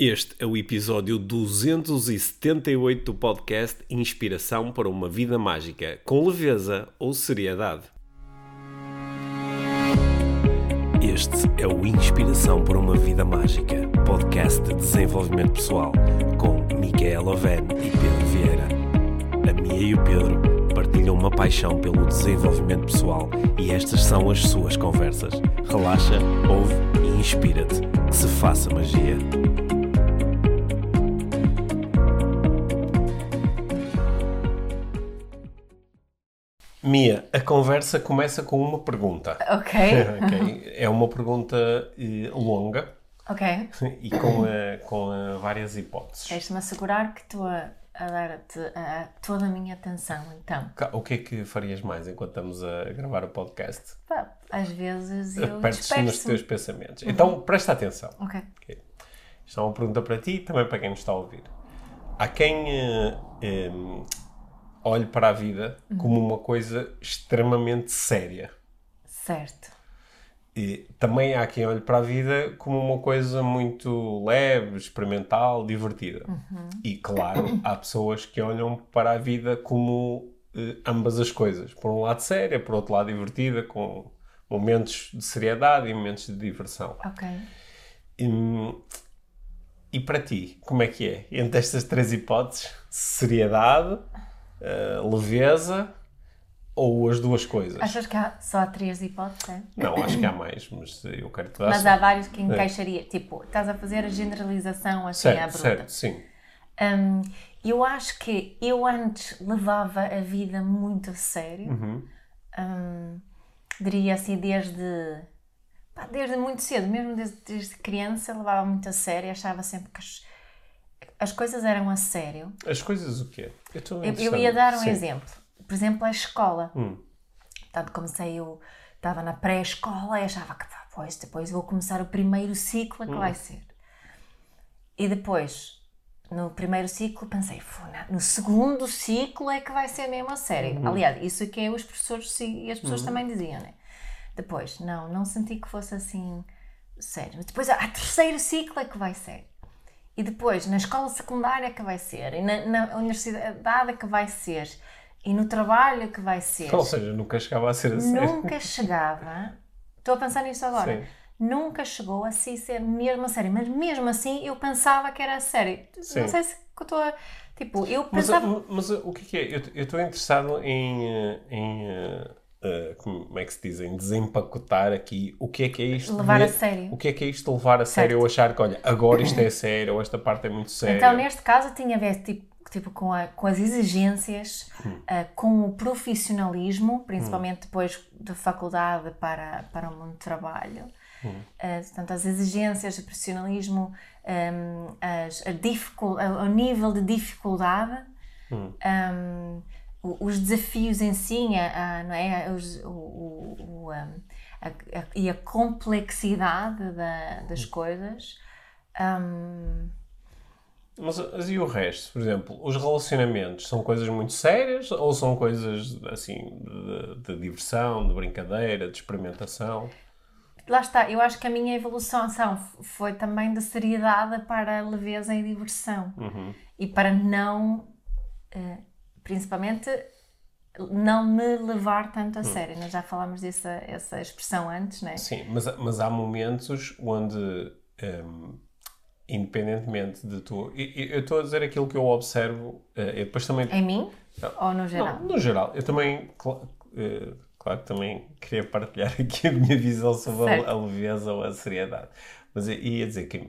Este é o episódio 278 do podcast Inspiração para uma Vida Mágica, com leveza ou seriedade. Este é o Inspiração para uma Vida Mágica, podcast de desenvolvimento pessoal, com Micaela Oven e Pedro Vieira. A Mia e o Pedro partilham uma paixão pelo desenvolvimento pessoal e estas são as suas conversas. Relaxa, ouve e inspira-te. Que se faça magia. Mia, a conversa começa com uma pergunta. Ok. Ok? É uma pergunta eh, longa ok. e com, eh, com eh, várias hipóteses. Queres-me assegurar que estou a, a dar-te a- toda a minha atenção, então. O que é que farias mais enquanto estamos a gravar o podcast? Pá, às vezes eu Perdes-te nos teus pensamentos. Então, presta atenção. Ok. Ok. Isto é uma pergunta para ti e também para quem nos está a ouvir. Há quem eh, olhe para a vida como uma coisa extremamente séria. Certo. E também há quem olhe para a vida como uma coisa muito leve, experimental, divertida. E claro, há pessoas que olham para a vida como eh, ambas as coisas. Por um lado séria, por outro lado divertida, com momentos de seriedade e momentos de diversão. Ok. Hum, E para ti, como é que é? Entre estas três hipóteses, seriedade, eh, leveza ou as duas coisas? Achas que há só três hipóteses? é? Não, acho que há mais, mas eu quero te dar Mas só- há vários que encaixaria. Tipo, estás a fazer a generalização assim à Certo, bruta. certo, sim. Hum, eu acho que eu antes levava a vida muito a sério. Uhum. Hum, diria assim, desde, pá, desde muito cedo, mesmo desde, desde criança, levava muito a sério. Achava sempre que as, as coisas eram a sério. As coisas o quê? Eu, Eu, ia dar um Sim. exemplo. Por exemplo, a escola. Hum. Portanto, comecei, eu estava na pré-escola e achava que pá, pois, depois vou começar o primeiro ciclo, Hum. que vai ser. E depois, no primeiro ciclo, pensei, "Fu, na- no segundo ciclo é que vai ser mesmo a sério. Uhum. Aliás, isso é que os professores e as pessoas também diziam, né? Depois, não, não senti que fosse assim sério. Depois, a terceiro ciclo é que vai ser. E depois, na escola secundária que vai ser. E na, na universidade que vai ser. E no trabalho que vai ser. Ou seja, nunca chegava a ser a sério. Nunca chegava. Estou a pensar nisto agora. Sim. Nunca chegou a si ser mesmo a sério. Mas mesmo assim eu pensava que era a sério. Sim. Não sei se eu estou a. Tipo, eu Mas, pensava. mas o que é que é? Eu- estou interessado em, eh, em eh, como é que se diz? Em desempacotar aqui o que é que é isto. de- Levar a sério. O que é que é isto de levar a sério ou achar que, olha, agora isto é sério ou esta parte é muito séria. Então, neste caso, tinha a ver tipo, tipo, com, a- com as exigências, Hum. ah, com o profissionalismo, principalmente depois da faculdade para, para o mundo do trabalho. Hum. Ah, portanto, as exigências, o profissionalismo, ahm, as, a o nível de dificuldade, Hum. ahm, o- os desafios em si, a- a- não é? Os- o, o- a- e a complexidade da- das Hum. coisas. ahm, Mas, mas e o resto? Por exemplo, os relacionamentos são coisas muito sérias ou são coisas assim de, de diversão, de brincadeira, de experimentação? Lá está, eu acho que a minha evolução f- foi também de seriedade para leveza e diversão. E para não, eh, principalmente, não me levar tanto a sério. Nós já falámos dessa essa expressão antes, não é? Sim, mas, mas há momentos onde, hum, independentemente de tu. Eu estou a dizer aquilo que eu observo, eh, eu depois também. Em mim Não. ou no geral? Não, no geral, eu também, eh, claro que também queria partilhar aqui a minha visão sobre a, a leveza ou a seriedade. Mas ia dizer que,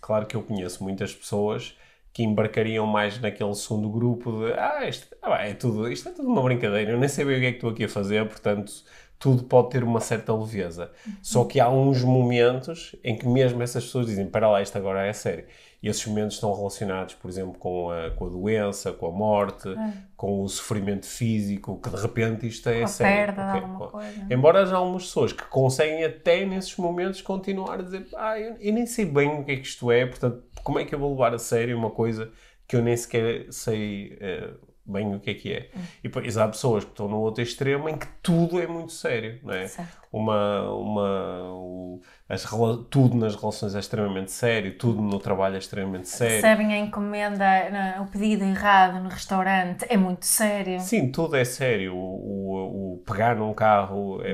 claro que eu conheço muitas pessoas que embarcariam mais naquele segundo grupo de ah, isto, ah, é tudo, isto é tudo uma brincadeira, eu nem bem o que é que estou aqui a fazer, portanto tudo pode ter uma certa leveza. Só que há uns momentos em que mesmo essas pessoas dizem, para lá, isto agora é sério. E esses momentos estão relacionados, por exemplo, com a, com a doença, com a morte, com o sofrimento físico, que de repente isto é Com a sério. perda de Ok, alguma coisa. Embora haja algumas pessoas que conseguem até nesses momentos continuar a dizer ah, eu, eu nem sei bem o que é que isto é, portanto, como é que eu vou levar a sério uma coisa que eu nem sequer sei eh, bem o que é que é. E depois há pessoas que estão no outro extremo em que tudo é muito sério, não é? Certo. Uma, uma, o- as, tudo nas relações é extremamente sério, tudo no trabalho é extremamente sério. Recebem a encomenda, na- o pedido errado no restaurante, é muito sério. Sim, tudo é sério. O, o- o pegar num carro é,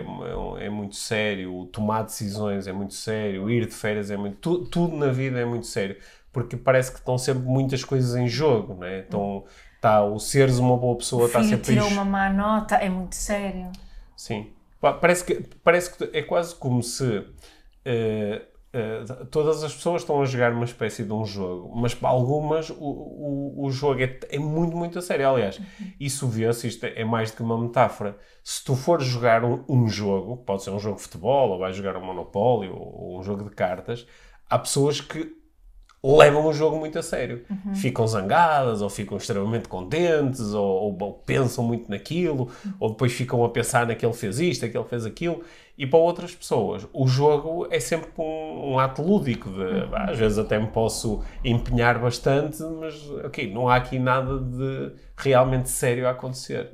é, é muito sério, o tomar decisões é muito sério, o ir de férias é muito. tu- tudo na vida é muito sério. Porque parece que estão sempre muitas coisas em jogo, né? Então, tá, o seres uma boa pessoa está sempre tirou uma má nota, é muito sério. Sim. Parece que, parece que é quase como se eh, eh, todas as pessoas estão a jogar uma espécie de um jogo, mas para algumas o, o, o jogo é, é muito, muito a sério. Aliás, isso vê-se, isto é, é mais do que uma metáfora. Se tu fores jogar um, um jogo, pode ser um jogo de futebol, ou vais jogar um Monopólio, ou, ou um jogo de cartas, há pessoas que levam o jogo muito a sério. Ficam zangadas, ou ficam extremamente contentes, ou, ou- pensam muito naquilo, ou depois ficam a pensar naquele fez isto, aquele fez aquilo. E para outras pessoas, o jogo é sempre um, um ato lúdico. De, "Ah, às vezes até me posso empenhar bastante, mas ok, não há aqui nada de realmente sério a acontecer.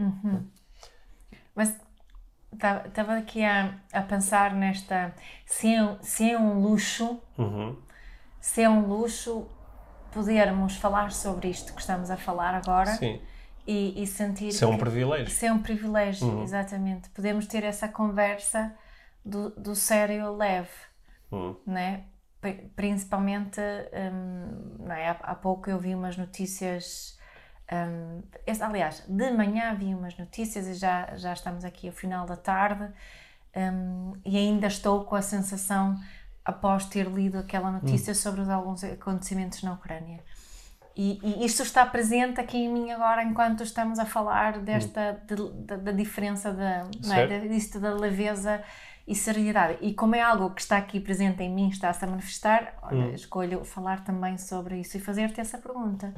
Mas estava aqui a, a pensar nesta. Se é, se é um luxo, Uhum. Se é um luxo podermos falar sobre isto que estamos a falar agora Sim, e, e sentir. isso é um privilégio. Isso é um privilégio, exatamente. Podemos ter essa conversa do, do sério ao leve, Uhum. né? Pri- Principalmente, hum, não é? há, há pouco eu vi umas notícias. hum, esse- aliás, de manhã vi umas notícias e já, já estamos aqui ao final da tarde hum, e ainda estou com a sensação, após ter lido aquela notícia sobre os alguns acontecimentos na Ucrânia. E, e isto está presente aqui em mim agora enquanto estamos a falar desta de- da, da diferença da, não é? Certo. disto da leveza e seriedade. E como é algo que está aqui presente em mim, está-se a manifestar, olha, escolho falar também sobre isso e fazer-te essa pergunta.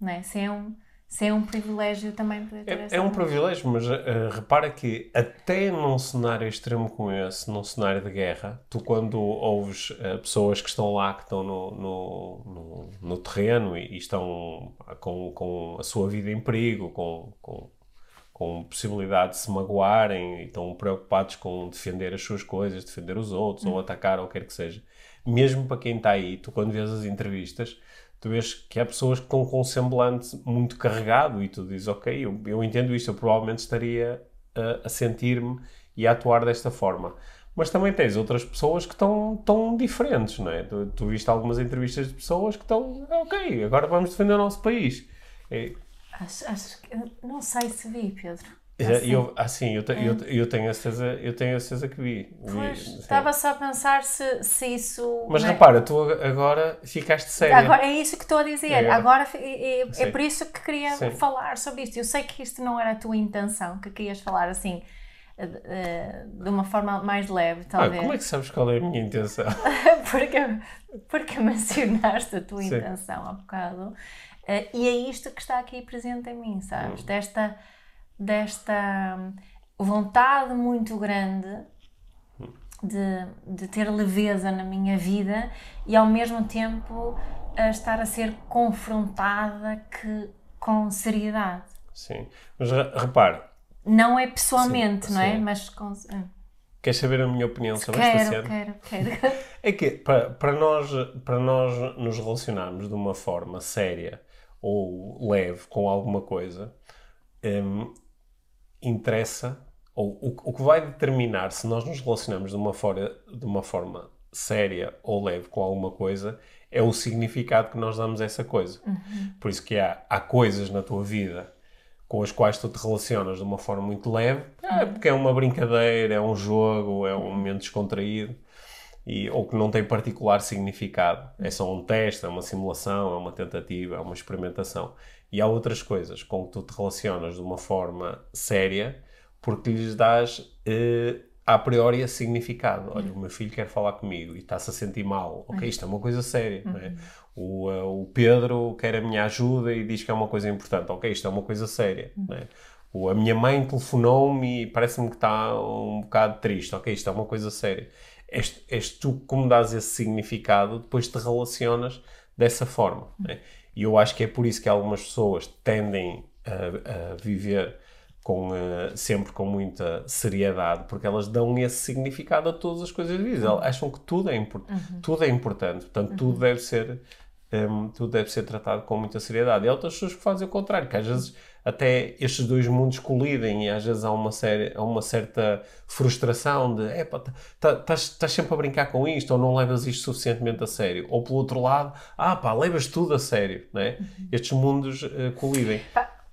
Não é? se, é um, se é um privilégio também poder ter essa É, é um privilégio, mas eh, repara que até num cenário extremo como esse, num cenário de guerra, tu quando ouves eh, pessoas que estão lá, que estão no, no, no, no terreno e, e estão com, com a sua vida em perigo, com, com, com possibilidade de se magoarem e estão preocupados com defender as suas coisas, defender os outros, ou atacar, ou o que quer que seja. Mesmo para quem está aí, tu quando vês as entrevistas, tu vês que há pessoas que estão com um semblante muito carregado e tu dizes, ok, eu, eu entendo isto, eu provavelmente estaria a, a sentir-me e a atuar desta forma. Mas também tens outras pessoas que estão tão diferentes, não é? Tu, tu viste algumas entrevistas de pessoas que estão, ok, agora vamos defender o nosso país. É, Acho, acho que, não sei se vi, Pedro. Já- Assim. eu, assim, eu, te- eu, eu tenho a certeza, eu tenho a certeza que vi. Pois, estava só a pensar se, se isso. Mas não é? repara, tu agora ficaste séria. Agora, é isso que estou a dizer. É. Agora é, é- é por isso que queria Sim. falar sobre isto. Eu sei que isto não era a tua intenção, que querias falar assim eh, eh, de uma forma mais leve, Ah, talvez. como é que sabes qual é a minha intenção? porque, porque mencionaste a tua Sim. intenção há bocado. Eh, e é isto que está aqui presente em mim, Hum. sabes? Desta, desta vontade muito grande de, de ter leveza na minha vida e ao mesmo tempo a estar a ser confrontada que, com seriedade. Sim. Mas re- repare, Não é pessoalmente, Sim, não é? sim. Mas com, queres saber a minha opinião sobre esta quero, cena? quero, quero. É que para, para, nós, para nós nos relacionarmos de uma forma séria ou leve com alguma coisa, hum, interessa, ou o, o que vai determinar se nós nos relacionamos de uma, fora, de uma forma séria ou leve com alguma coisa é o significado que nós damos a essa coisa. Por isso que há, há coisas na tua vida com as quais tu te relacionas de uma forma muito leve, ah, porque é uma brincadeira, é um jogo, é um momento descontraído e, ou que não tem particular significado. É só um teste, é uma simulação, é uma tentativa, é uma experimentação. E há outras coisas com que tu te relacionas de uma forma séria porque lhes dás eh, a priori significado. Olha, o meu filho quer falar comigo e está-se a sentir mal. Ok, isto é uma coisa séria. não é? o, eh, o Pedro quer a minha ajuda e diz que é uma coisa importante. Ok, isto é uma coisa séria. não é? O, a minha mãe telefonou-me e parece-me que está um bocado triste. Ok, isto é uma coisa séria. És, tu, como dás esse significado, depois te relacionas dessa forma. é? E eu acho que é por isso que algumas pessoas tendem a, a viver com, uh, sempre com muita seriedade, porque elas dão esse significado a todas as coisas de vida. Elas acham que tudo é, impor uhum. tudo é importante, portanto, uhum. tudo deve ser. Um, tudo deve ser tratado com muita seriedade. E há outras pessoas que fazem o contrário, que às vezes até estes dois mundos colidem e às vezes há uma, série, há uma certa frustração de estás tá, tá, sempre a brincar com isto ou não levas isto suficientemente a sério. Ou pelo outro lado, ah pá, levas tudo a sério. Né? Uhum. Estes mundos uh, colidem.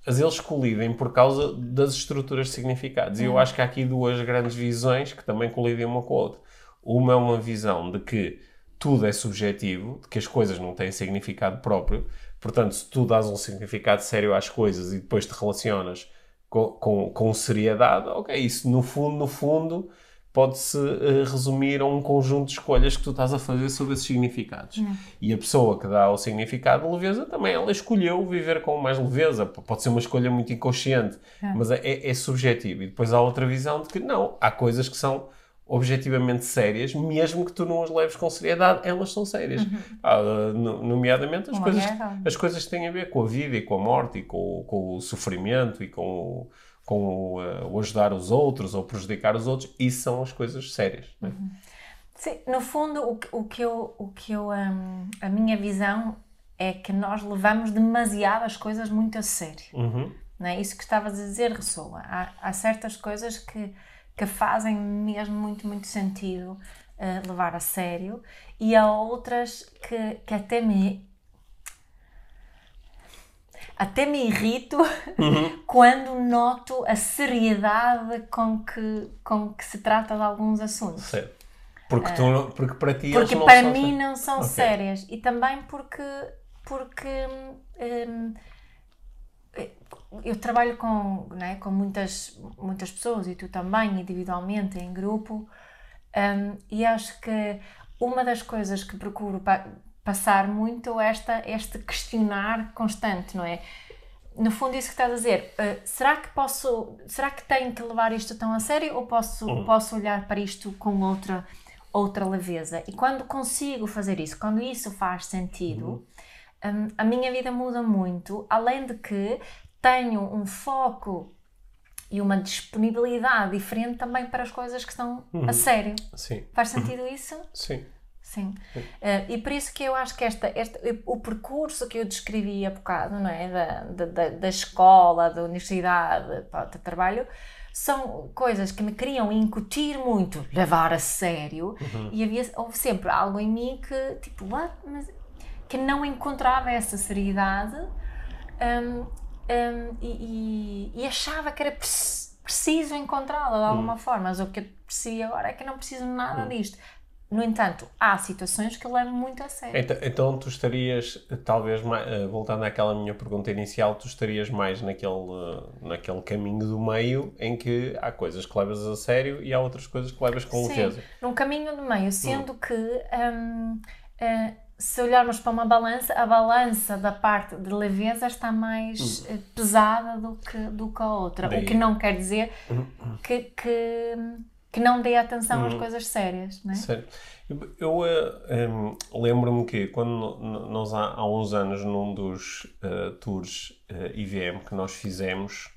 Mas eles colidem por causa das estruturas de significados. E eu uhum. acho que há aqui duas grandes visões que também colidem uma com a outra. Uma é uma visão de que tudo é subjetivo, de que as coisas não têm significado próprio, Portanto, se tu dás um significado sério às coisas e depois te relacionas com, com, com seriedade, ok, isso no fundo, no fundo, pode-se uh, resumir a um conjunto de escolhas que tu estás a fazer sobre esses significados. Hum. E a pessoa que dá o significado de leveza também, ela escolheu viver com mais leveza. Pode ser uma escolha muito inconsciente, é. mas é, é, é subjetivo. E depois há outra visão de que não, há coisas que são objetivamente sérias, mesmo que tu não as leves com seriedade, elas são sérias. Uhum. Ah, nomeadamente as coisas, as coisas que têm a ver com a vida e com a morte e com, com o sofrimento e com, o, com uh, o, ajudar os outros ou prejudicar os outros, isso são as coisas sérias. É? Uhum. Sim, no fundo, o que, o que eu, o que eu um, a minha visão é que nós levamos demasiado as coisas muito a sério. Uhum. Não é? Isso que estavas a dizer ressoa. Há, há certas coisas que que fazem mesmo muito, muito sentido uh, levar a sério, e há outras que, que até me. Até me irrito uhum. quando noto a seriedade com que, com que se trata de alguns assuntos. Certo. Porque, tu, uh, porque para ti Porque para mim não são okay. sérias. E também porque, porque um, eu trabalho com, né, com muitas, muitas pessoas e tu também, individualmente, em grupo, um, e acho que uma das coisas que procuro pa passar muito é esta, este questionar constante, não é? No fundo, isso que estás a dizer, uh, será que posso, será que tenho que levar isto tão a sério ou posso, uhum. posso olhar para isto com outra, outra leveza? E quando consigo fazer isso, quando isso faz sentido, uhum. um, a minha vida muda muito, além de que tenho um foco e uma disponibilidade diferente também para as coisas que estão uhum. a sério. Sim. Faz sentido uhum. isso? Sim. Sim. Uh, e por isso que eu acho que esta, esta, o percurso que eu descrevi há bocado, não é? Da, da, da escola, da universidade, do trabalho, são coisas que me queriam incutir muito, levar a sério, uhum. e havia, houve sempre algo em mim que, tipo, what? Mas, que não encontrava essa seriedade. Um, um, e, e, e, achava que era preciso encontrá-la de alguma hum. forma, mas o que eu percebi agora é que não preciso nada hum. disto. No entanto, há situações que eu levo muito a sério. Então, então tu estarias, talvez, eh, voltando àquela minha pergunta inicial, tu estarias mais naquele, naquele caminho do meio em que há coisas que levas a sério e há outras coisas que levas com leveza. num caminho do meio, sendo hum. que um, uh, eh, se olharmos para uma balança, a balança da parte de leveza está mais hum. Eh, pesada do que, do que a outra. Daí. O que não quer dizer hum, hum. que, que, que não dê atenção às coisas sérias. Não é? Sério. Eu, eu um, lembro-me que quando nós há, há, uns anos, num dos uh, tours uh, eh, IVM que nós fizemos,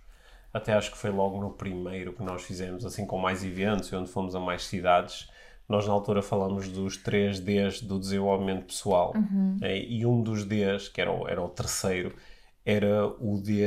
até acho que foi logo no primeiro que nós fizemos, assim com mais eventos, onde fomos a mais cidades nós na altura falamos dos três Ds do desenvolvimento pessoal uhum. é, e um dos Ds, que era o, era o terceiro, era o D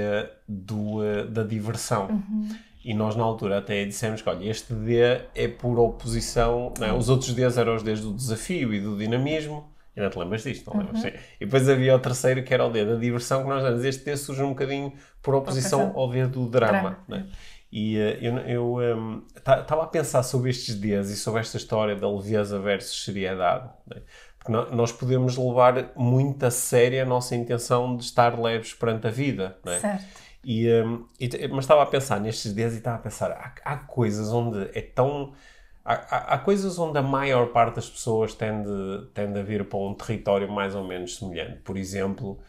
do, eh, da diversão. Uhum. E nós na altura até dissemos que, olha, este D é por oposição, é? os outros Ds eram os Ds do desafio e do dinamismo, e não te lembras disto, não lembras? Uhum. E depois havia o terceiro que era o D da diversão, que nós dizemos, este D surge um bocadinho por oposição ao D do drama. drama. E uh, eu estava um, a pensar sobre estes dias e sobre esta história da leveza versus seriedade. Né? Porque nós podemos levar muito a sério a nossa intenção de estar leves perante a vida. Né? Certo. E, um, e, mas estava a pensar nestes dias e estava a pensar: há, há coisas onde é tão. Há, há, há, coisas onde a maior parte das pessoas tende, tende a vir para um território mais ou menos semelhante. Por exemplo,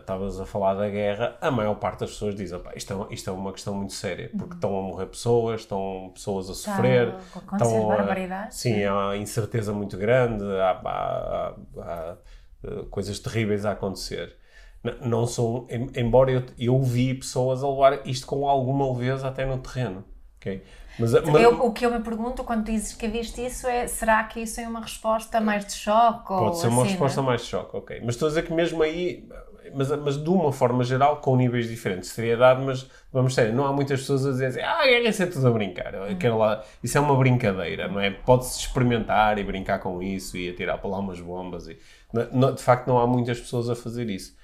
estavas uh, a falar da guerra, a maior parte das pessoas diz: isto, é, isto é uma questão muito séria, porque uhum. estão a morrer pessoas, estão pessoas a sofrer, estão a, sim, há incerteza muito grande, há, há, há, há, coisas terríveis a acontecer. Não sou, em- embora eu, eu vi pessoas a levar isto com alguma leveza até no terreno, ok? Mas, mas- Eu- o que eu me pergunto quando dizes que viste isso é: será que isso é uma resposta mais de choque? Pode ser uma assim, resposta não é? mais de choque, ok. Mas estou a dizer que mesmo aí, mas, mas de uma forma geral, com níveis diferentes de seriedade, mas vamos sério, não há muitas pessoas a dizer assim, ah, é isso é tudo a brincar. Lá, isso é uma brincadeira, não é? Pode-se experimentar e brincar com isso e atirar para lá umas bombas. E, não- de facto, não há muitas pessoas a fazer isso.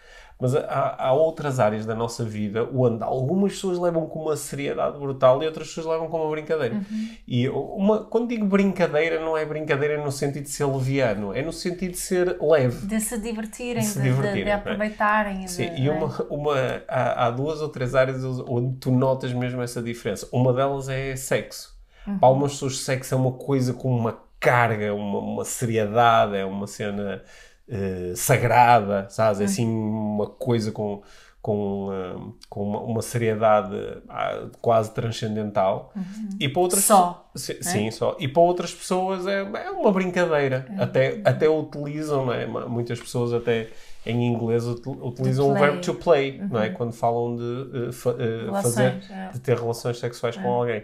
Mas há, há outras áreas da nossa vida onde algumas pessoas levam com uma seriedade brutal e outras pessoas levam com uma brincadeira. E uma, quando digo brincadeira, não é brincadeira no sentido de ser leviano, é no sentido de ser leve. De se divertirem, De se de, de- divertirem, de não é? aproveitarem. Sim, e é? uma, uma, há, há duas ou três áreas onde tu notas mesmo essa diferença. Uma delas é sexo. Uhum. Para algumas pessoas, sexo é uma coisa com uma carga, uma, uma seriedade, é uma cena eh, sagrada, sabes? Uhum. É assim uma coisa com, com, eh, com uma, uma seriedade ah, quase transcendental. E para outras Uhum. Só, pessoas- Sim, sim, só. E para outras pessoas é, é uma brincadeira. Uhum. Até, até utilizam, não é? Muitas pessoas até em inglês util- utilizam o verbo to play, não é? Quando falam de eh, fa- fazer, Relações, é. de ter relações sexuais com alguém.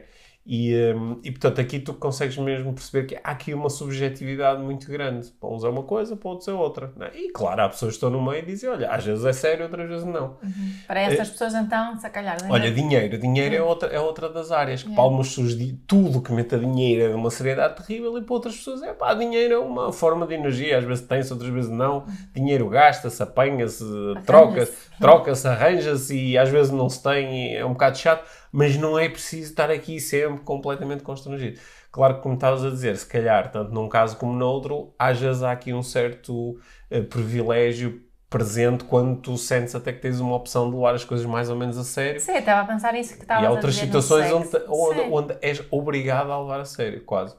E, hum, e portanto, aqui tu consegues mesmo perceber que há aqui uma subjetividade muito grande. Para uns é uma coisa, para outros é outra. é? E claro, há pessoas que estão no meio e dizem: olha, às vezes é sério, outras vezes não. Para essas pessoas, então, se calhar. É. Olha, dinheiro. Dinheiro é outra, é outra das áreas. Que para algumas pessoas, tudo que meta dinheiro é uma seriedade terrível e para outras pessoas é pá, dinheiro é uma forma de energia. Às vezes tem-se, outras vezes não. Dinheiro gasta-se, apanha-se, troca-se, troca-se, arranja-se e às vezes não se tem e é um bocado chato. Mas não é preciso estar aqui sempre completamente constrangido. Claro que, como estavas a dizer, se calhar, tanto num caso como no outro, às vezes há aqui um certo eh, privilégio presente quando tu sentes até que tens uma opção de levar as coisas mais ou menos a sério. Sim, estava a pensar nisso que estavas E há a outras situações onde, onde, onde és obrigado a levar a sério, quase,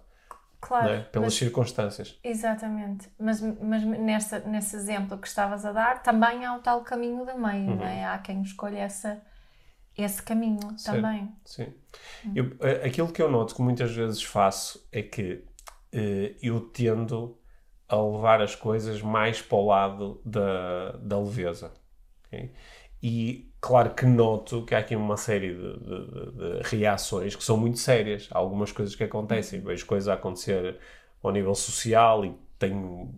claro. não é? pelas mas- circunstâncias. Exatamente. Mas, mas nessa, nesse exemplo que estavas a dar, também há o tal caminho do meio, não Uhum. é? Há quem escolha essa, esse caminho também. Sim. Eu, eh, aquilo que eu noto que muitas vezes faço é que eh, eu tendo a levar as coisas mais para o lado da, da leveza. ok? E claro que noto que há aqui uma série de, de- de- reações que são muito sérias. Há algumas coisas que acontecem, vejo coisas a acontecer ao nível social e tenho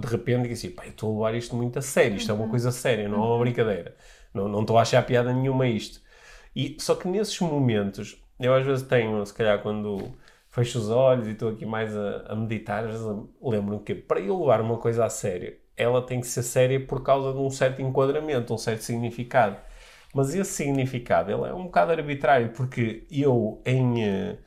de repente digo assim, pá, estou a levar isto muito a sério, isto é uma coisa séria, não é uma brincadeira. Não, não estou a achar piada nenhuma isto. E, só que nesses momentos, eu às vezes tenho, se calhar quando fecho os olhos e estou aqui mais a, a meditar, às vezes lembro-me que para eu levar uma coisa a sério, ela tem que ser séria por causa de um certo enquadramento, um certo significado. Mas esse significado, ele é um bocado arbitrário, porque eu, em, eh,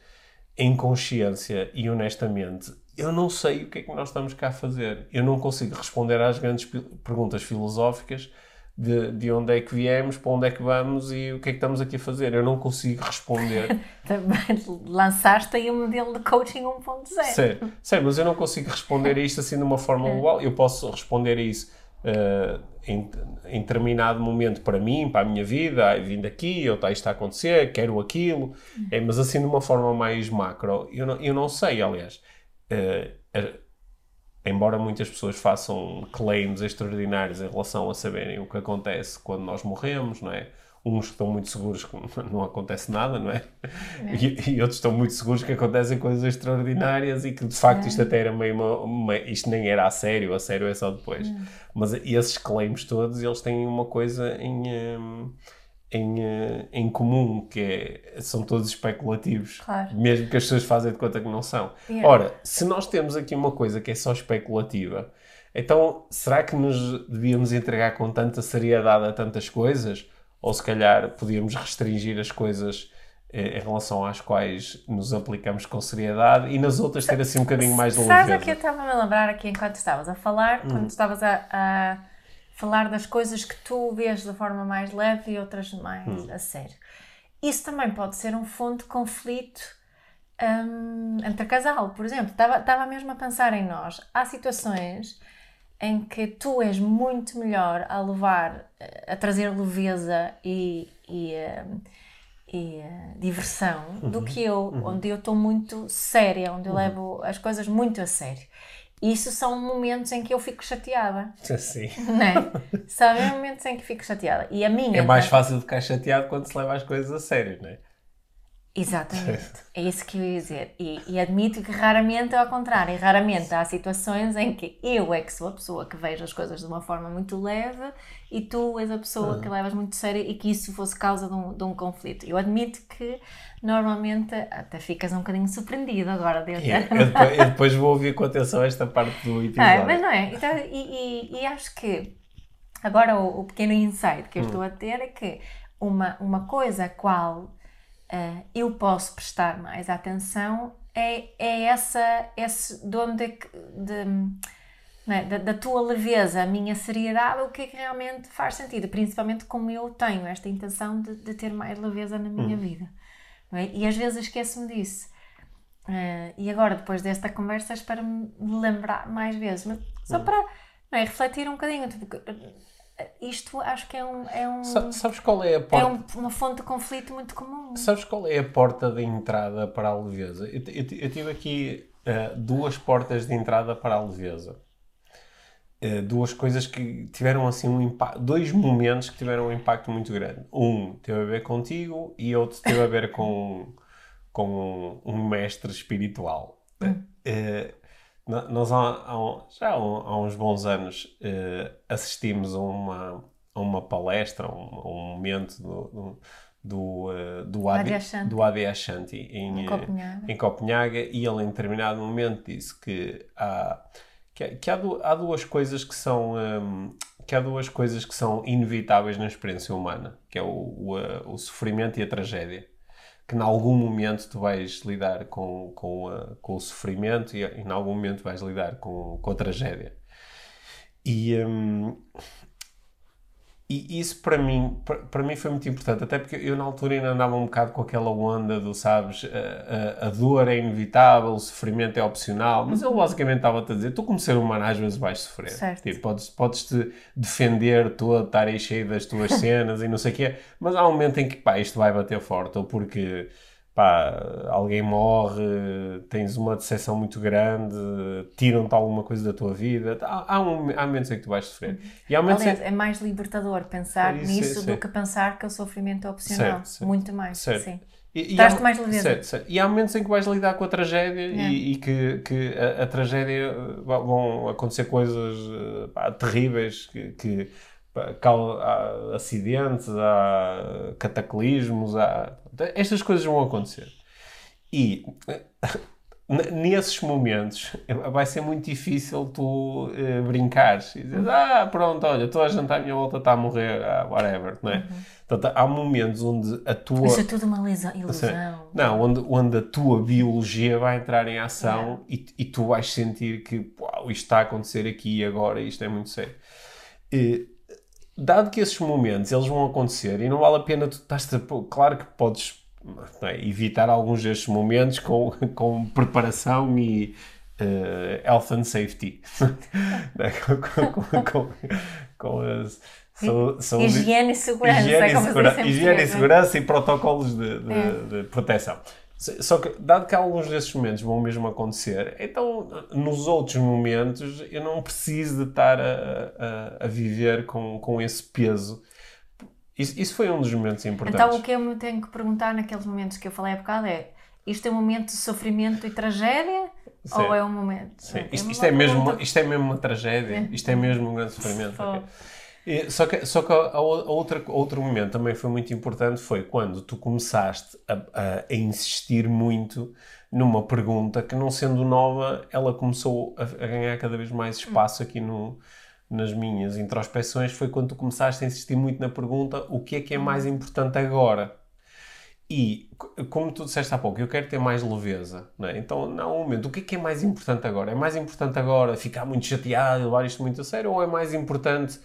em consciência e honestamente, eu não sei o que é que nós estamos cá a fazer. Eu não consigo responder às grandes perguntas filosóficas de, de onde é que viemos, para onde é que vamos e o que é que estamos aqui a fazer. Eu não consigo responder. Também lançaste aí um modelo de coaching 1.0. Sério, sério, mas eu não consigo responder a isto assim de uma forma global. Eu posso responder a isso eh, em, em determinado momento para mim, para a minha vida, ah, vindo aqui, ou está isto a acontecer, quero aquilo, é, mas assim de uma forma mais macro, eu não, eu não sei, aliás. Eh, embora muitas pessoas façam claims extraordinários em relação a saberem o que acontece quando nós morremos, não é? Uns que estão muito seguros que não acontece nada, não é? E, e outros estão muito seguros que acontecem coisas extraordinárias e que de facto isto até era meio uma, uma- isto nem era a sério, a sério é só depois. Mas esses claims todos, eles têm uma coisa em, hum, em, eh, em comum, que é, são todos especulativos. Claro. Mesmo que as pessoas fazem de conta que não são. Yeah. Ora, se nós temos aqui uma coisa que é só especulativa, então será que nos devíamos entregar com tanta seriedade a tantas coisas? Ou se calhar podíamos restringir as coisas eh, em relação às quais nos aplicamos com seriedade e nas outras ter assim um bocadinho mais de Sabes o leveza? que eu estava a me lembrar aqui enquanto estavas a falar, Hum. quando estavas a, a falar das coisas que tu vês de forma mais leve e outras mais Hum. a sério. Isso também pode ser um fonte de conflito hum, entre casal, por exemplo. Estava, mesmo a pensar em nós. Há situações em que tu és muito melhor a levar, a trazer leveza e, e, hum, e eh, diversão do que eu, onde eu estou muito séria, onde eu levo as coisas muito a sério. Isso são momentos em que eu fico chateada, Sim. não é? Momentos em que fico chateada. E a minha. É mais fácil de ficar chateado quando se leva as coisas a sério, não é? Exatamente, é isso que eu ia dizer. E, e admito que raramente é ao contrário. E raramente há situações em que eu é que sou a pessoa que vejo as coisas de uma forma muito leve e tu és a pessoa que levas muito sério e que isso fosse causa de um, de um conflito. Eu admito que normalmente até ficas um bocadinho surpreendido agora desde. Eu, eu depois, eu depois vou ouvir com atenção esta parte do Ah, episódio. mas não é? Então, e, e- e acho que agora o, o pequeno insight que eu estou a ter é que uma, uma coisa a qual ah, eu posso prestar mais atenção é, é essa, esse de onde é de, é? da, da tua leveza, a minha seriedade, o que é que realmente faz sentido, principalmente como eu tenho esta intenção de, de ter mais leveza na minha vida. não é? E às vezes esqueço-me disso. Eh, e agora, depois desta conversa, espero me lembrar mais vezes, mas só para não é, refletir um bocadinho. Tipo, isto acho que é, um, é, um, Sa- Sabes qual é a é porta? um- uma fonte de conflito muito comum. Sabes qual é a porta de entrada para a leveza? Eu, eu, eu tive aqui eh, duas portas de entrada para a leveza. Eh, duas coisas que tiveram assim um impacto, dois momentos que tiveram um impacto muito grande. Um teve a ver contigo e outro teve a ver com, com um, um mestre espiritual. No- nós há, há um- já há, um- uns bons anos eh, assistimos a uma, a uma palestra, a um, a um momento do, do, do, eh, do, Adi, do Adyashanti em, Em Copenhaga. em Copenhaga e ele em determinado momento disse que há, que, que há, du- há duas coisas que são hum, que há duas coisas que são inevitáveis na experiência humana que é o, o, eh, o sofrimento e a tragédia que em algum momento tu vais lidar com, com, a- com o sofrimento e em algum momento vais lidar com, com a tragédia. E, hum, e isso para mim, para, para mim foi muito importante, até porque eu na altura ainda andava um bocado com aquela onda do, sabes, a, a, a dor é inevitável, o sofrimento é opcional, mas ele basicamente estava-te a dizer, tu como ser humano às vezes vais sofrer. Certo. Tipo, podes, podes te defender todo, estar aí cheio das tuas cenas e não sei o quê, mas há um momento em que, pá, isto vai bater forte, ou porque, pá, alguém morre, tens uma decepção muito grande, tiram-te alguma coisa da tua vida, há, há, um, há momentos em que tu vais sofrer. E há momentos em Aliás, é mais libertador pensar Isso, nisso do que pensar que o sofrimento é opcional. Certo, certo. Muito mais, Certo. sim. E, e há- mais leveza. certo, certo. E há momentos em que vais lidar com a tragédia É. e, e que, que a, a tragédia va- vão acontecer coisas uh, pá, terríveis, que, que há acidentes, há cataclismos, há... estas coisas vão acontecer. E nesses momentos vai ser muito difícil tu eh, brincares e dizer, ah, pronto, olha, toda a gente à minha volta está a morrer, ah, whatever, não é? Portanto, há momentos onde a tua... Isso é tudo uma ilusão. Não, onde, onde a tua biologia vai entrar em ação e, e tu vais sentir que uau, isto está a acontecer aqui e agora, isto é muito sério. E, dado que esses momentos eles vão acontecer e não vale a pena tu estás claro que podes é, evitar alguns destes momentos com, com preparação e eh, health and safety Né, com, com, com, com as Higiene e segurança, higiene, e segura- higiene e é? segurança e protocolos de, de- É. de proteção. Só que, dado que alguns desses momentos vão mesmo acontecer, então nos outros momentos eu não preciso de estar a, a, a viver com, com esse peso. Isso, isso foi um dos momentos importantes. Então o que eu me tenho que perguntar naqueles momentos que eu falei há bocado é isto é um momento de sofrimento e tragédia Sim. ou é um momento? Sim, É isto, isto é mesmo, isto é mesmo uma tragédia, isto é mesmo um grande sofrimento. Só. E- Só que, só que a, a outra, outro momento também foi muito importante foi quando tu começaste a, a- insistir muito numa pergunta que, não sendo nova, ela começou a, a ganhar cada vez mais espaço aqui no, nas minhas introspecções. Foi quando tu começaste a insistir muito na pergunta: o que é que é mais importante agora? E, como tu disseste há pouco, eu quero ter mais leveza, não é? Então, não, um momento, o que é que é mais importante agora? É mais importante agora ficar muito chateado e levar isto muito a sério? Ou é mais importante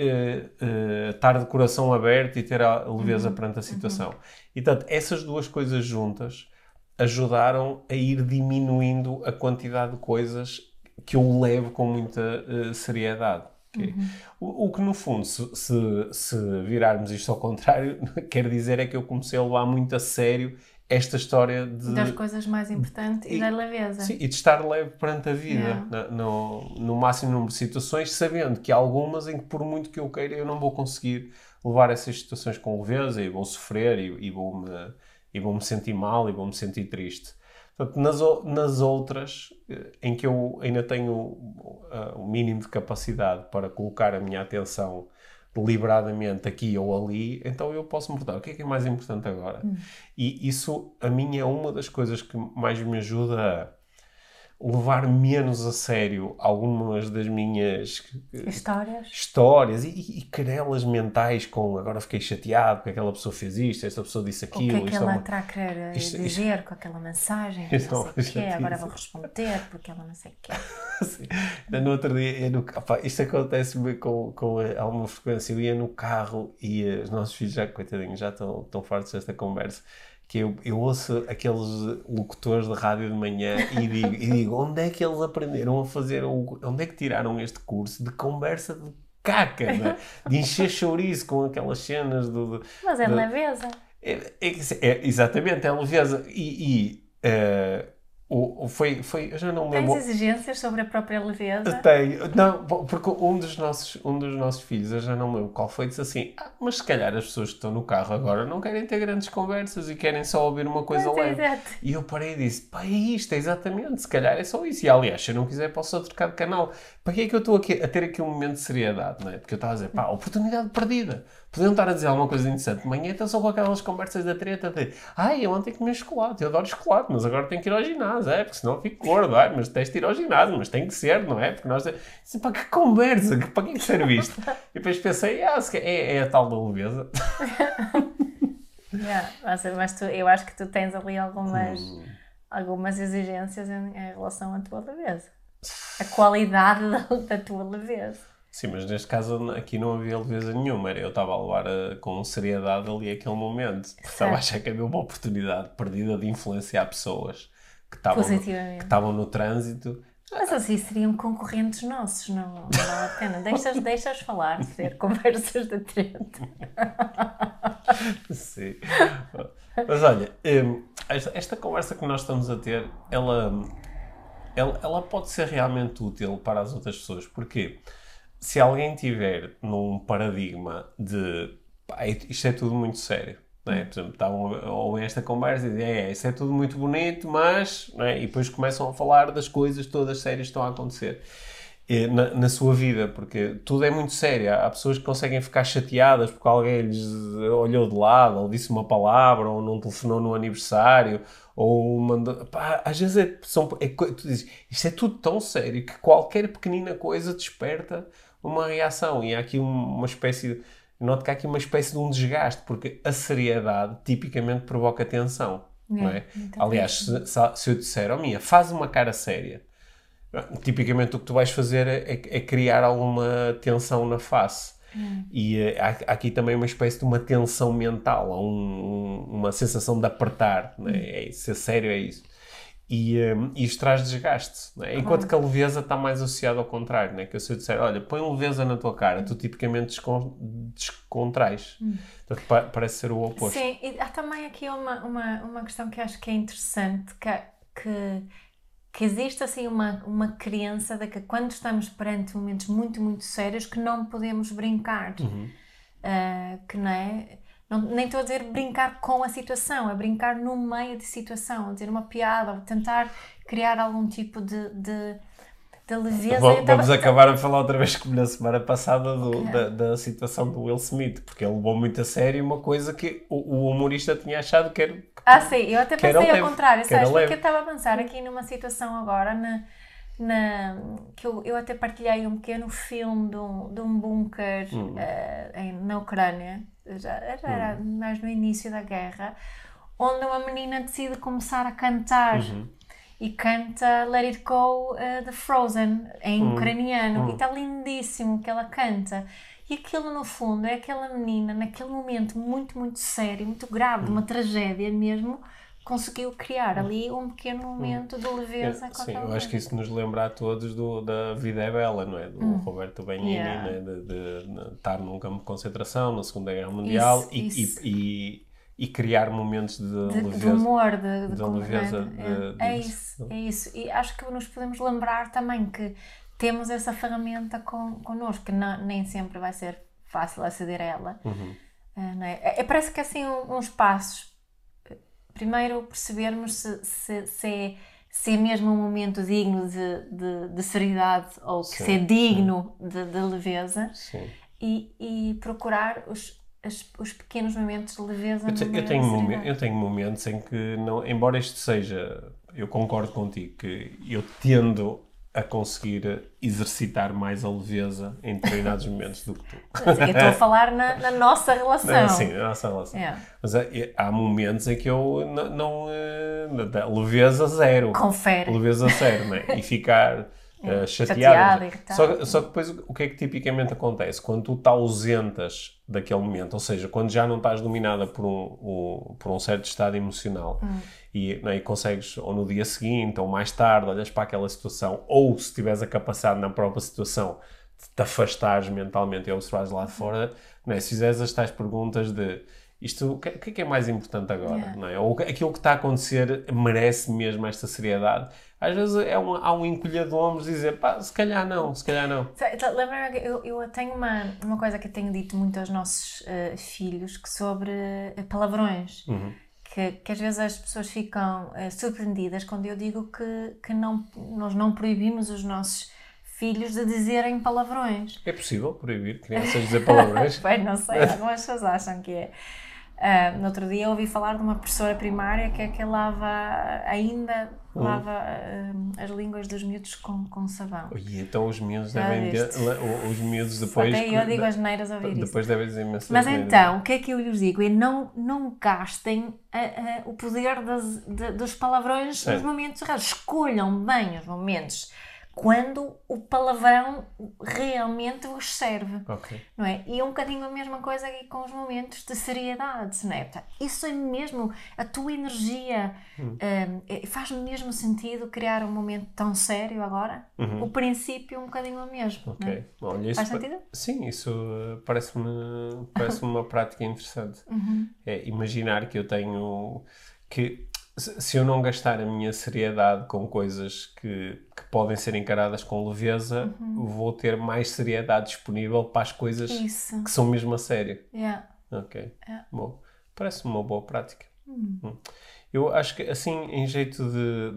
eh, eh, estar de coração aberto e ter a leveza perante a situação? E, portanto, essas duas coisas juntas ajudaram a ir diminuindo a quantidade de coisas que eu levo com muita eh, seriedade. ok? O, o que no fundo, se, se, se virarmos isto ao contrário, quer dizer é que eu comecei a levar muito a sério esta história de. Das coisas mais importantes e, E- da leveza. Sim, e de estar leve perante a vida, Yeah. no, no máximo número de situações, sabendo que há algumas em que, por muito que eu queira, eu não vou conseguir levar essas situações com leveza e vou sofrer e, e vou-me e vou-me sentir mal e vou-me sentir triste. Portanto, nas, nas outras, eh, em que eu ainda tenho eh, o mínimo de capacidade para colocar a minha atenção deliberadamente aqui ou ali, então eu posso perguntar o que é que é mais importante agora. E isso, a mim, é uma das coisas que mais me ajuda a levar menos a sério algumas das minhas eh, Histórias. histórias e, e, querelas mentais com agora fiquei chateado porque aquela pessoa fez isto, esta pessoa disse O que aquilo. é que isto é ela uma- terá a querer Isto- isto- dizer com aquela mensagem? que Isto é não uma sei o quê, chatice. agora vou responder porque ela não sei o quê. Sim. No outro dia, eu no, opá, isto acontece-me com, com eh, alguma frequência. Eu ia no carro e eh, os nossos filhos, já, coitadinhos, já estão, estão fartos desta conversa. Que eu, eu ouço aqueles locutores de rádio de manhã e digo, e digo onde é que eles aprenderam a fazer, o, onde é que tiraram este curso de conversa de caca, né? de encher chouriço com aquelas cenas do, do- Mas é Da- leveza. é, é é, exatamente, é leveza. E, e eh, o, o- foi, foi, eu já não me Tens lembro. exigências sobre a própria leveza? Tenho. Não, porque um dos, nossos, um dos nossos filhos, eu já não me lembro qual foi, disse assim: ah, mas se calhar as pessoas que estão no carro agora não querem ter grandes conversas e querem só ouvir uma coisa é, leve. exato. E eu parei e disse: pá, é isto, é exatamente, se calhar é só isso. E aliás, se eu não quiser, posso só trocar de canal. Para que é que eu estou aqui a ter aqui um momento de seriedade, não é? Porque eu estava a dizer: pá, oportunidade perdida. Podiam estar a dizer alguma coisa interessante de manhã, então só com aquelas conversas da treta de ai, eu ontem comi chocolate, eu adoro chocolate, mas agora tenho que ir ao ginásio, é, porque senão eu fico gordo, ai, mas tens de ir ao ginásio, mas tem que ser, não é? Porque nós. Disse, pá, que conversa, para que é que serve isto? E depois pensei: ah, é, é a tal da leveza. Yeah, mas, mas tu, eu acho que tu tens ali algumas, Hum. algumas exigências em, em relação à tua leveza. A qualidade da, da tua leveza. Sim, mas neste caso aqui não havia leveza nenhuma. Era Eu estava a levar eh, com seriedade ali aquele momento. Porque estava a achar que havia uma oportunidade perdida de influenciar pessoas que estavam, no, que estavam no trânsito. Mas assim seriam concorrentes nossos, não, não vale a pena. Deixas, deixas falar, ser conversas de treta. Sim. Mas olha, esta, esta conversa que nós estamos a ter, ela, ela, ela pode ser realmente útil para as outras pessoas. Porquê? Se alguém tiver num paradigma de pá, isto é tudo muito sério, não é? por exemplo, estavam a ouvir esta conversa e dizem, é, isso é tudo muito bonito, mas. não é? E depois começam a falar das coisas todas sérias que estão a acontecer eh, na, na sua vida, porque tudo é muito sério. Há pessoas que conseguem ficar chateadas porque alguém lhes olhou de lado, ou disse uma palavra, ou não telefonou no aniversário, ou mandou. Pá, às vezes é, são, é, tu dizes, isto é tudo tão sério que qualquer pequenina coisa desperta uma reação. E há aqui um- uma espécie. de- Noto que há aqui uma espécie de um desgaste, porque a seriedade tipicamente provoca tensão. não é? É, muito Aliás, se, se- se eu disser, oh minha, faz uma cara séria, tipicamente o que tu vais fazer é, é- é criar alguma tensão na face. E eh, há, aqui também uma espécie de uma tensão mental, um- um- uma sensação de apertar, né? é, isso, ser sério é isso. E eh, isto traz desgaste, né? enquanto que a leveza está mais associada ao contrário, né? que se eu disser, olha, põe leveza na tua cara, tu tipicamente descon descontrais. Portanto, pa- parece ser o oposto. Sim, e há também aqui uma, uma, uma questão que acho que é interessante, que, que, que existe assim uma, uma crença de que quando estamos perante momentos muito, muito sérios que não podemos brincar. Ah, que não é... Não, nem estou a dizer brincar com a situação, é brincar no meio de situação, a dizer uma piada, ou tentar criar algum tipo de, de, de leveza. Vamos tava- acabar a falar outra vez como na semana passada do- da, da situação do Will Smith, porque ele levou muito a sério uma coisa que o, o humorista tinha achado que era. Ah, sim, eu até pensei ao leve, contrário, sabes? Porque leve. eu estava a pensar aqui numa situação agora na, na, que eu, eu até partilhei um pequeno filme de um, de um bunker Hum. eh, em- na Ucrânia, já, já era mais no início da guerra, onde uma menina decide começar a cantar. Uhum. E canta Let It Go de Frozen em Hum. ucraniano. E está lindíssimo que ela canta. E aquilo, no fundo, é aquela menina, naquele momento muito, muito sério, muito grave, Hum. uma tragédia mesmo, conseguiu criar ali um pequeno momento de leveza Sim, eu acho que isso nos lembra a todos do, da Vida é Bela, não é? Do Roberto Benigni, Hum. Yeah. né? de, de- de estar num campo de concentração na Segunda Guerra Mundial Isso, e, isso. e, e, e criar momentos de, de, leveza. de humor, de, de, de como- leveza, é, de- é disso. isso, é isso. E acho que nos podemos lembrar também que temos essa ferramenta com, connosco, que não- nem sempre vai ser fácil aceder a ela. Uhum. Não é? É- é- parece que assim um- uns passos. Primeiro percebermos se, se, se é, se é mesmo um momento digno de, de, de seriedade ou que Sim, se é digno de, de leveza. E, e procurar os, as- os pequenos momentos de leveza Eu, te- eu tenho momen- eu tenho momentos em que, não, embora isto seja, eu concordo contigo, que eu tendo a conseguir exercitar mais a leveza em determinados momentos do que tu. É eu estou a falar na, na nossa relação. Sim, a nossa relação. É. Mas há, há momentos em que eu não. não eh, leveza zero. Confere. Leveza zero, né? E ficar eh, chateado. chateado. Só, só que depois o que é que tipicamente acontece? Quando tu te ausentas daquele momento, ou seja, quando já não estás dominada por um, um- por um certo estado emocional Hum. E, é? E consegues, ou no dia seguinte, ou mais tarde, olhas para aquela situação, ou se tiveres a capacidade na própria situação de te afastares mentalmente e observares lá de fora, não é? se fizeres as tais perguntas de isto, o que, o que é que é mais importante agora? Yeah. Não é? Ou aquilo que está a acontecer merece mesmo esta seriedade? Às vezes é um, há um encolher de ombros dizer, pá, se calhar não, se calhar não. Lembra-me eu, eu tenho uma, uma coisa que eu tenho dito muito aos nossos eh, filhos que sobre eh, palavrões. Uhum. Que, que às vezes as pessoas ficam eh, surpreendidas quando eu digo que, que não, nós não proibimos os nossos filhos de dizerem palavrões. É possível proibir crianças dizer palavrões? Bem, não sei, algumas pessoas acham que é. Ah, no outro dia ouvi falar de uma professora primária que é que lava, ainda Hum. lava ah, as línguas dos miúdos com, com sabão. E então os miúdos Já devem dizer- os miúdos depois Até eu digo as neiras a ouvir isso. depois devem dizer imensas Mas neiras. então, o que é que eu lhes digo? É não, não gastem ah, ah, o poder das- de- dos palavrões nos momentos errados. Escolham bem os momentos quando o palavrão realmente vos serve. Ok. Não é? E é um bocadinho a mesma coisa aqui com os momentos de seriedade, não é? Portanto, isso é mesmo a tua energia. Hum. hum, é- faz mesmo sentido criar um momento tão sério agora? O princípio é um bocadinho o mesmo. é? Uhum. Ok. Olha, isso Faz sentido? Sim, isso uh, parece-me parece uma prática interessante. Uhum. É imaginar que eu tenho que se eu não gastar a minha seriedade com coisas que, que podem ser encaradas com leveza, Uhum. vou ter mais seriedade disponível para as coisas Isso. que são mesmo a sério. Yeah. Ok. É. Bom, parece-me uma boa prática. Hum. Hum. Eu acho que, assim, em jeito de,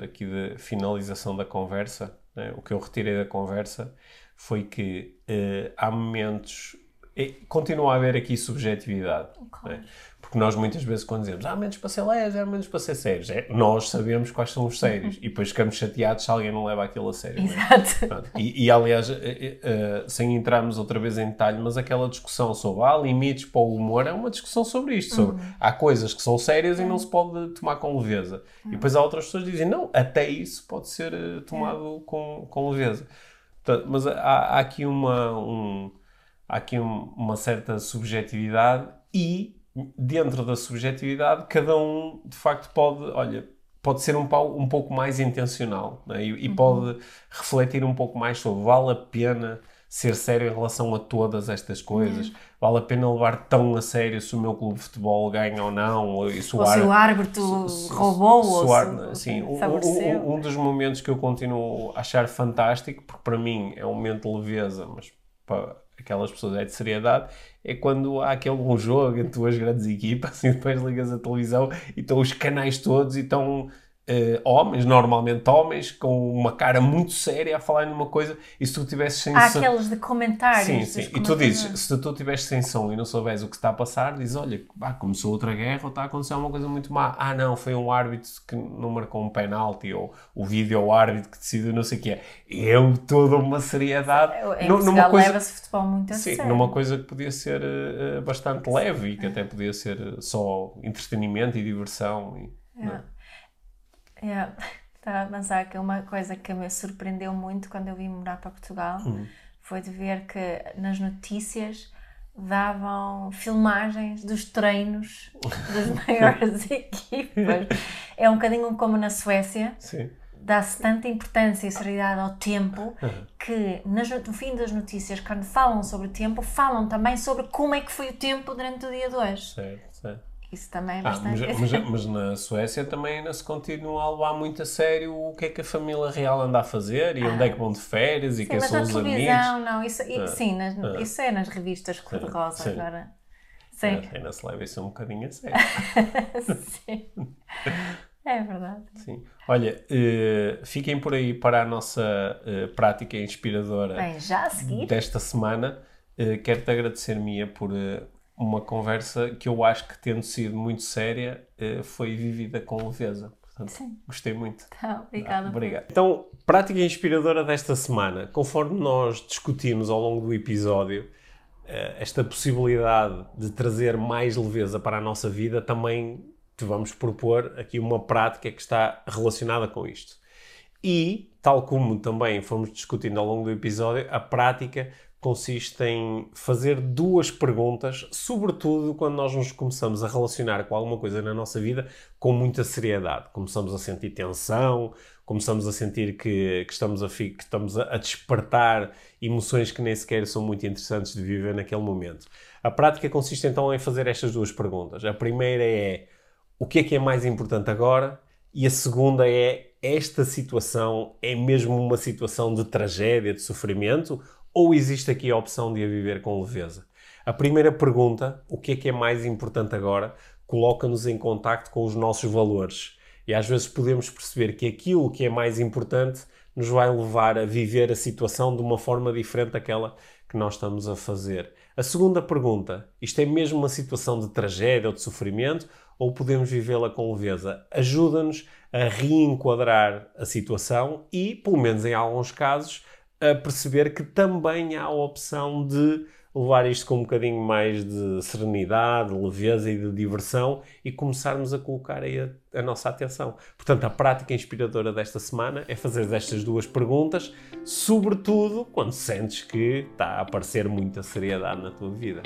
de- aqui de finalização da conversa, né, o que eu retirei da conversa foi que eh, há momentos. eh, continua a haver aqui subjetividade. Claro. né? Porque nós muitas vezes, quando dizemos há momentos para ser leves, há momentos para ser sérios, é, nós sabemos quais são os sérios e depois ficamos chateados se alguém não leva aquilo a sério. né? Exato. E, e, aliás, eh, sem entrarmos outra vez em detalhe, mas aquela discussão sobre há limites para o humor é uma discussão sobre isto. Sobre há coisas que são sérias e não se pode tomar com leveza. E depois há outras pessoas que dizem não, até isso pode ser eh, tomado com, com leveza. Portanto, mas há, há aqui uma, um- há aqui um- uma certa subjetividade e dentro da subjetividade cada um de facto pode, olha, pode ser um, um pouco mais intencional né? e, e pode refletir um pouco mais sobre vale a pena ser sério em relação a todas estas coisas, vale a pena levar tão a sério se o meu clube de futebol ganha ou não, ou se o Ou se ar- o árbitro se- se- roubou se ou se sim, um- um, um, um dos momentos que eu continuo a achar fantástico, porque para mim é um momento de leveza, mas para aquelas pessoas é de seriedade, é quando há aquele bom jogo entre duas grandes equipas e depois ligas a televisão e estão os canais todos e estão eh, homens, normalmente homens, com uma cara muito séria a falar numa coisa e se tu tivesses sem Há aqueles de comentários. Sim, sim. E tu dizes, se tu estiveres sem som e não souberes o que está a passar, dizes, olha, ah, começou outra guerra ou está a acontecer uma coisa muito má. Ah, não, foi um árbitro que não marcou um penalti ou o vídeo árbitro que decidiu não sei o que é. Eu, toda uma seriedade. Em nu- Portugal coisa, leva-se futebol muito a sim, sério. numa coisa que podia ser eh, bastante leve e que até podia ser só entretenimento e diversão. E, é? Yeah. Estava a pensar que uma coisa que me surpreendeu muito quando eu vim morar para Portugal Uhum. foi de ver que nas notícias davam filmagens dos treinos das maiores equipas. É um bocadinho como na Suécia, dá-se tanta importância e seriedade ao tempo que no fim das notícias, quando falam sobre o tempo, falam também sobre como é que foi o tempo durante o dia de hoje. Certo, certo. Isso também é Ah, bastante. mas, mas- mas na Suécia também ainda se continua a levar muito a sério o que é que a família real anda a fazer e onde é que vão de férias e Ah. Sim, quem mas são os amigos. não, isso, e- sim, nas- isso é nas revistas cor-de-rosa sim. agora. Sim, Ah, Ainda se leva isso um bocadinho a sério. sim. É verdade. Sim. Olha, eh, fiquem por aí para a nossa eh, prática inspiradora Bem, desta semana. Eh, Quero-te agradecer, Mia, por uma conversa que eu acho que, tendo sido muito séria, eh, foi vivida com leveza. Portanto, Sim. gostei muito. então, obrigada. por- Obrigado. Então, prática inspiradora desta semana. Conforme nós discutimos ao longo do episódio, eh, esta possibilidade de trazer mais leveza para a nossa vida, também te vamos propor aqui uma prática que está relacionada com isto. E, tal como também fomos discutindo ao longo do episódio, a prática consiste em fazer duas perguntas, sobretudo quando nós nos começamos a relacionar com alguma coisa na nossa vida com muita seriedade. Começamos a sentir tensão, começamos a sentir que, que estamos, a, que estamos a, a despertar emoções que nem sequer são muito interessantes de viver naquele momento. A prática consiste então em fazer estas duas perguntas. A primeira é o que é que é mais importante agora? E a segunda é esta situação é mesmo uma situação de tragédia, de sofrimento, ou existe aqui a opção de a viver com leveza? A primeira pergunta, o que é que é mais importante agora, coloca-nos em contacto com os nossos valores. E às vezes podemos perceber que aquilo que é mais importante nos vai levar a viver a situação de uma forma diferente daquela que nós estamos a fazer. A segunda pergunta, isto é mesmo uma situação de tragédia ou de sofrimento, ou podemos vivê-la com leveza? Ajuda-nos a reenquadrar a situação e, pelo menos em alguns casos, a perceber que também há a opção de levar isto com um bocadinho mais de serenidade, de leveza e de diversão e começarmos a colocar aí a, a nossa atenção. Portanto, a prática inspiradora desta semana é fazer estas duas perguntas, sobretudo quando sentes que está a aparecer muita seriedade na tua vida.